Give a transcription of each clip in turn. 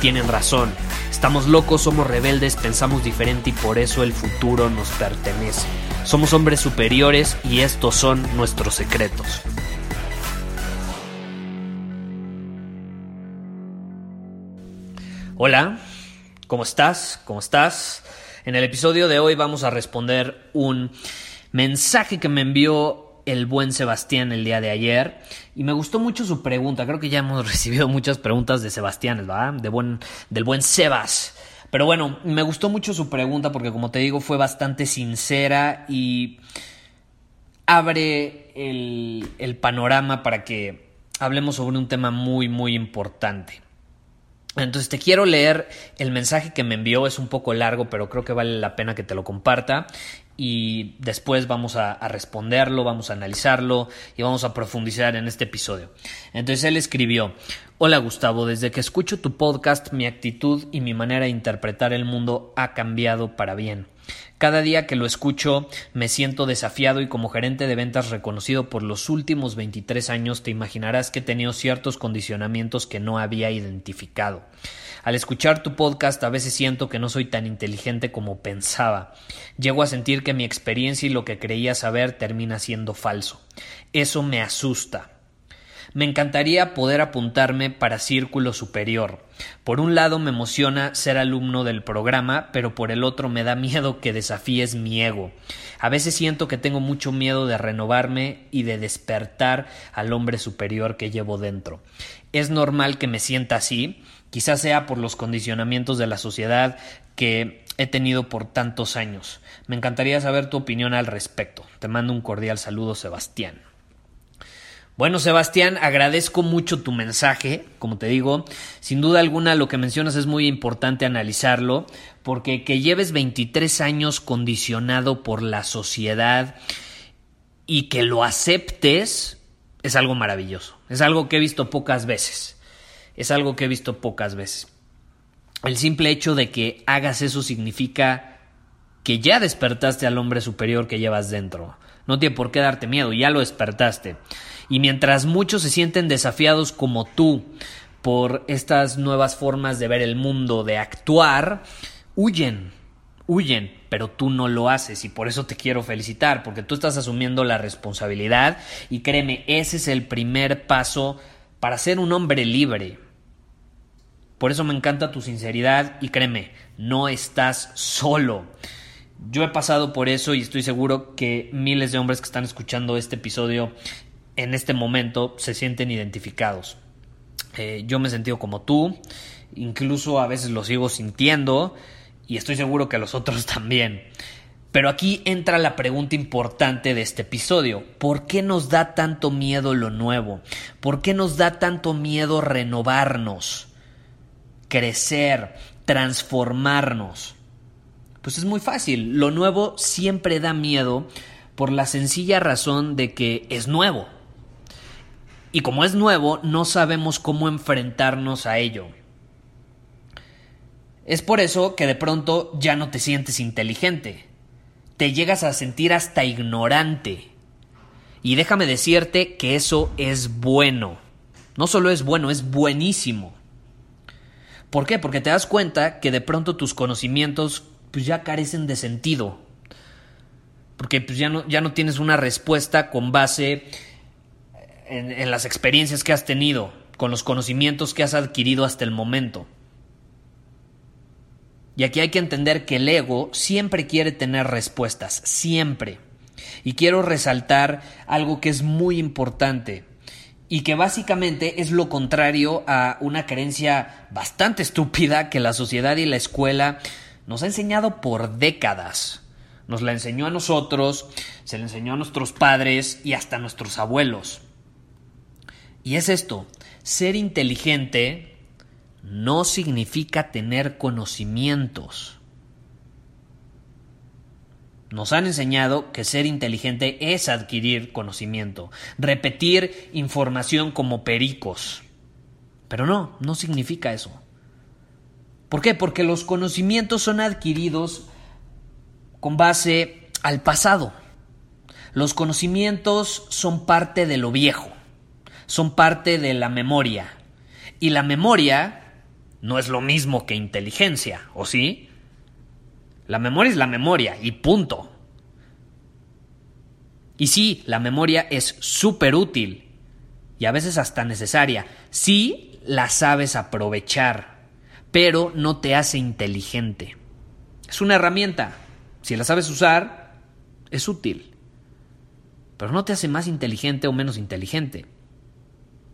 tienen razón. Estamos locos, somos rebeldes, pensamos diferente y por eso el futuro nos pertenece. Somos hombres superiores y estos son nuestros secretos. Hola, ¿cómo estás? ¿Cómo estás? En el episodio de hoy vamos a responder un mensaje que me envió el buen Sebastián el día de ayer y me gustó mucho su pregunta. Creo que ya hemos recibido muchas preguntas de Sebastián, ¿verdad? Del buen Sebas. Pero bueno, me gustó mucho su pregunta porque como te digo fue bastante sincera y abre el, el panorama para que hablemos sobre un tema muy muy importante. Entonces te quiero leer el mensaje que me envió, es un poco largo, pero creo que vale la pena que te lo comparta y después vamos a, responderlo, vamos a analizarlo y vamos a profundizar en este episodio. Entonces él escribió, hola Gustavo, desde que escucho tu podcast mi actitud y mi manera de interpretar el mundo ha cambiado para bien. Cada día que lo escucho me siento desafiado y como gerente de ventas reconocido por los últimos 23 años te imaginarás que he tenido ciertos condicionamientos que no había identificado. Al escuchar tu podcast a veces siento que no soy tan inteligente como pensaba. Llego a sentir que mi experiencia y lo que creía saber termina siendo falso. Eso me asusta. Me encantaría poder apuntarme para Círculo Superior. Por un lado me emociona ser alumno del programa, pero por el otro me da miedo que desafíes mi ego. A veces siento que tengo mucho miedo de renovarme y de despertar al hombre superior que llevo dentro. Es normal que me sienta así, quizás sea por los condicionamientos de la sociedad que he tenido por tantos años. Me encantaría saber tu opinión al respecto. Te mando un cordial saludo, Sebastián. Bueno, Sebastián, agradezco mucho tu mensaje. Como te digo, sin duda alguna lo que mencionas es muy importante analizarlo, porque que lleves 23 años condicionado por la sociedad y que lo aceptes es algo maravilloso. Es algo que he visto pocas veces. Es algo que he visto pocas veces. El simple hecho de que hagas eso significa que ya despertaste al hombre superior que llevas dentro. No tiene por qué darte miedo, ya lo despertaste. Y mientras muchos se sienten desafiados como tú por estas nuevas formas de ver el mundo, de actuar, huyen, huyen, pero tú no lo haces y por eso te quiero felicitar, porque tú estás asumiendo la responsabilidad y créeme, ese es el primer paso para ser un hombre libre. Por eso me encanta tu sinceridad y créeme, no estás solo. Yo he pasado por eso y estoy seguro que miles de hombres que están escuchando este episodio en este momento se sienten identificados. Eh, yo me he sentido como tú, incluso a veces lo sigo sintiendo y estoy seguro que los otros también. Pero aquí entra la pregunta importante de este episodio. ¿Por qué nos da tanto miedo lo nuevo? ¿Por qué nos da tanto miedo renovarnos, crecer, transformarnos? Pues es muy fácil. Lo nuevo siempre da miedo por la sencilla razón de que es nuevo. Y como es nuevo, no sabemos cómo enfrentarnos a ello. Es por eso que de pronto ya no te sientes inteligente. Te llegas a sentir hasta ignorante. Y déjame decirte que eso es bueno. No solo es bueno, es buenísimo. ¿Por qué? Porque te das cuenta que de pronto tus conocimientos pues ya carecen de sentido. Porque pues ya no, ya no tienes una respuesta con base en, las experiencias que has tenido, con los conocimientos que has adquirido hasta el momento. Y aquí hay que entender que el ego siempre quiere tener respuestas, siempre. Y quiero resaltar algo que es muy importante y que básicamente es lo contrario a una creencia bastante estúpida que la sociedad y la escuela nos ha enseñado por décadas. Nos la enseñó a nosotros, se la enseñó a nuestros padres y hasta a nuestros abuelos. Y es esto, ser inteligente no significa tener conocimientos. Nos han enseñado que ser inteligente es adquirir conocimiento, repetir información como pericos. Pero no, no significa eso. ¿Por qué? Porque los conocimientos son adquiridos con base al pasado. Los conocimientos son parte de lo viejo, son parte de la memoria. Y la memoria no es lo mismo que inteligencia, ¿o sí? La memoria es la memoria y punto. Y sí, la memoria es súper útil y a veces hasta necesaria. Sí, la sabes aprovechar, pero no te hace inteligente. Es una herramienta. Si la sabes usar, es útil. Pero no te hace más inteligente o menos inteligente.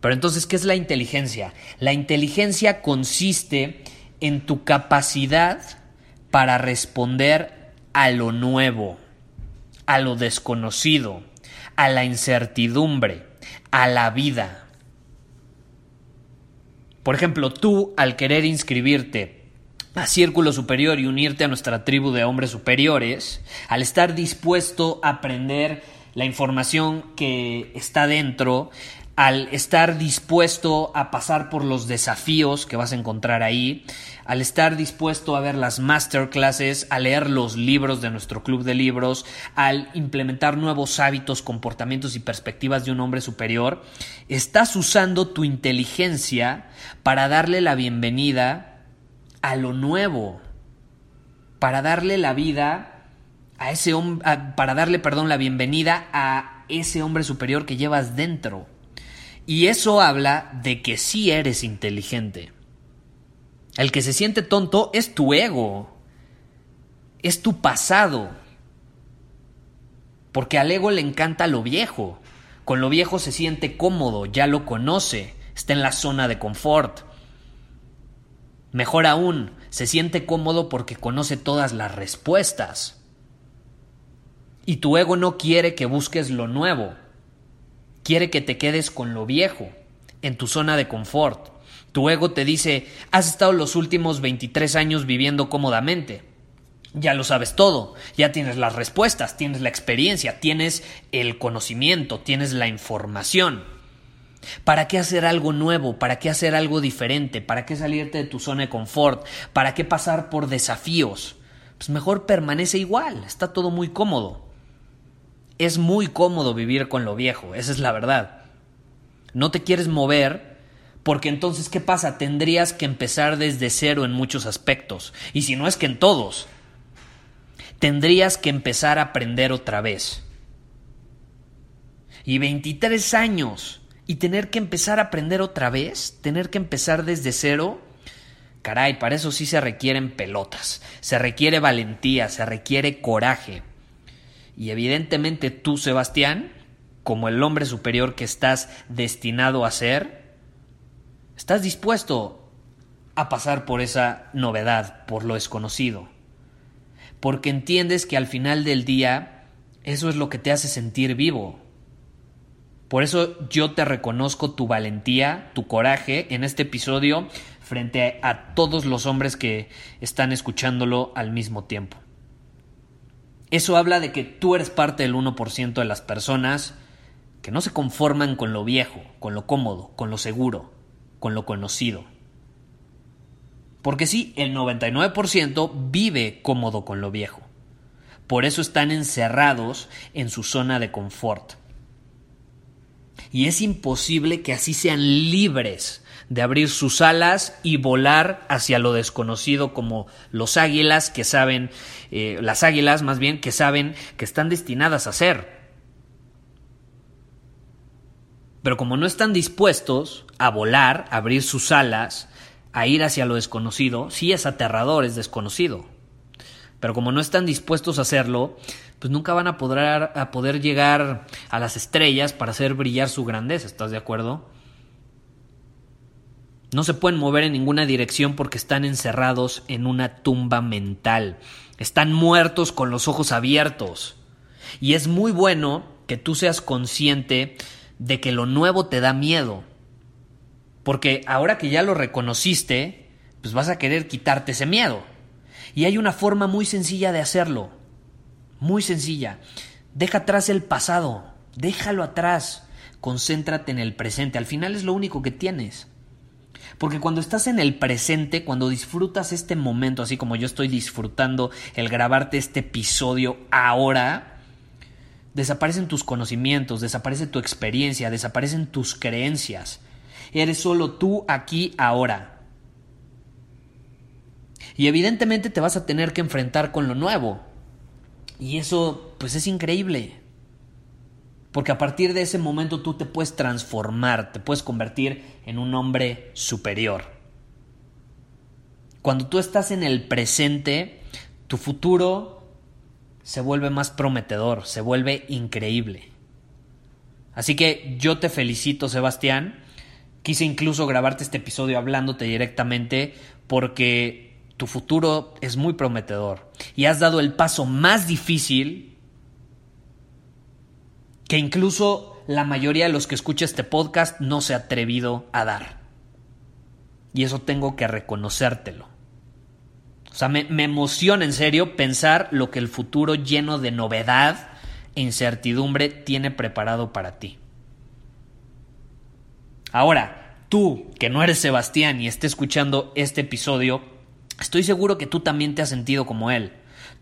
Pero entonces, ¿qué es la inteligencia? La inteligencia consiste en tu capacidad para responder a lo nuevo, a lo desconocido, a la incertidumbre, a la vida. Por ejemplo, tú al querer inscribirte a Círculo Superior y unirte a nuestra tribu de hombres superiores, al estar dispuesto a aprender la información que está dentro, al estar dispuesto a pasar por los desafíos que vas a encontrar ahí, al estar dispuesto a ver las masterclasses, a leer los libros de nuestro club de libros, al implementar nuevos hábitos, comportamientos y perspectivas de un hombre superior, estás usando tu inteligencia para darle la bienvenida a lo nuevo, para darle la vida a ese hombre, para darle, perdón, la bienvenida a ese hombre superior que llevas dentro. Y eso habla de que sí eres inteligente. El que se siente tonto es tu ego, es tu pasado. Porque al ego le encanta lo viejo. Con lo viejo se siente cómodo, ya lo conoce, está en la zona de confort. Mejor aún, se siente cómodo porque conoce todas las respuestas. Y tu ego no quiere que busques lo nuevo, quiere que te quedes con lo viejo, en tu zona de confort. Tu ego te dice, has estado los últimos 23 años viviendo cómodamente. Ya lo sabes todo, ya tienes las respuestas, tienes la experiencia, tienes el conocimiento, tienes la información. ¿Para qué hacer algo nuevo? ¿Para qué hacer algo diferente? ¿Para qué salirte de tu zona de confort? ¿Para qué pasar por desafíos? Pues mejor permanece igual, está todo muy cómodo es muy cómodo vivir con lo viejo, esa es la verdad. No te quieres mover porque entonces, ¿qué pasa? Tendrías que empezar desde cero en muchos aspectos, y si no es que en todos. Tendrías que empezar a aprender otra vez. Y 23 años, y tener que empezar a aprender otra vez, tener que empezar desde cero, caray, para eso sí se requieren pelotas, se requiere valentía, se requiere coraje. Y evidentemente tú, Sebastián, como el hombre superior que estás destinado a ser, estás dispuesto a pasar por esa novedad, por lo desconocido. Porque entiendes que al final del día eso es lo que te hace sentir vivo. Por eso yo te reconozco tu valentía, tu coraje en este episodio frente a todos los hombres que están escuchándolo al mismo tiempo. Eso habla de que tú eres parte del 1% de las personas que no se conforman con lo viejo, con lo cómodo, con lo seguro, con lo conocido. Porque sí, el 99% vive cómodo con lo viejo. Por eso están encerrados en su zona de confort. Y es imposible que así sean libres de abrir sus alas y volar hacia lo desconocido como los águilas que saben, eh, las águilas más bien que saben que están destinadas a ser. Pero como no están dispuestos a volar, a abrir sus alas, a ir hacia lo desconocido, sí es aterrador, es desconocido. Pero como no están dispuestos a hacerlo, pues nunca van a poder, llegar a las estrellas para hacer brillar su grandeza, ¿estás de acuerdo? No se pueden mover en ninguna dirección porque están encerrados en una tumba mental. Están muertos con los ojos abiertos. Y es muy bueno que tú seas consciente de que lo nuevo te da miedo. Porque ahora que ya lo reconociste, pues vas a querer quitarte ese miedo. Y hay una forma muy sencilla de hacerlo. Muy sencilla. Deja atrás el pasado. Déjalo atrás. Concéntrate en el presente. Al final es lo único que tienes. Porque cuando estás en el presente, cuando disfrutas este momento, así como yo estoy disfrutando el grabarte este episodio ahora, desaparecen tus conocimientos, desaparece tu experiencia, desaparecen tus creencias. Eres solo tú aquí ahora. Y evidentemente te vas a tener que enfrentar con lo nuevo. Y eso, pues es increíble. Porque a partir de ese momento tú te puedes transformar, te puedes convertir en un hombre superior. Cuando tú estás en el presente, tu futuro se vuelve más prometedor, se vuelve increíble. Así que yo te felicito, Sebastián. Quise incluso grabarte este episodio hablándote directamente porque tu futuro es muy prometedor y has dado el paso más difícil que incluso la mayoría de los que escucha este podcast no se ha atrevido a dar. Y eso tengo que reconocértelo. O sea, me, me, emociona en serio pensar lo que el futuro lleno de novedad e incertidumbre tiene preparado para ti. Ahora, tú, que no eres Sebastián y esté escuchando este episodio, Estoy seguro que tú también te has sentido como él.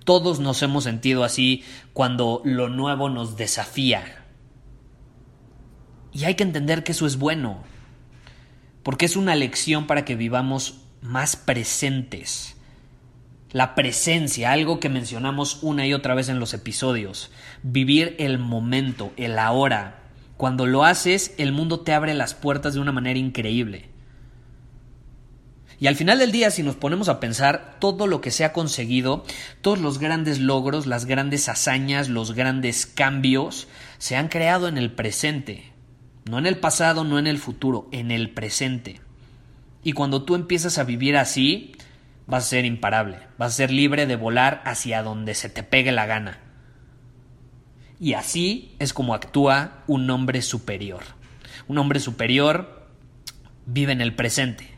Todos nos hemos sentido así cuando lo nuevo nos desafía. Y hay que entender que eso es bueno, porque es una lección para que vivamos más presentes. La presencia, algo que mencionamos una y otra vez en los episodios. Vivir el momento, el ahora. Cuando lo haces, el mundo te abre las puertas de una manera increíble. Y al final del día, si nos ponemos a pensar todo lo que se ha conseguido, todos los grandes logros, las grandes hazañas, los grandes cambios, se han creado en el presente. No en el pasado, no en el futuro, en el presente. Y cuando tú empiezas a vivir así, vas a ser imparable, vas a ser libre de volar hacia donde se te pegue la gana. Y así es como actúa un hombre superior. Un hombre superior vive en el presente,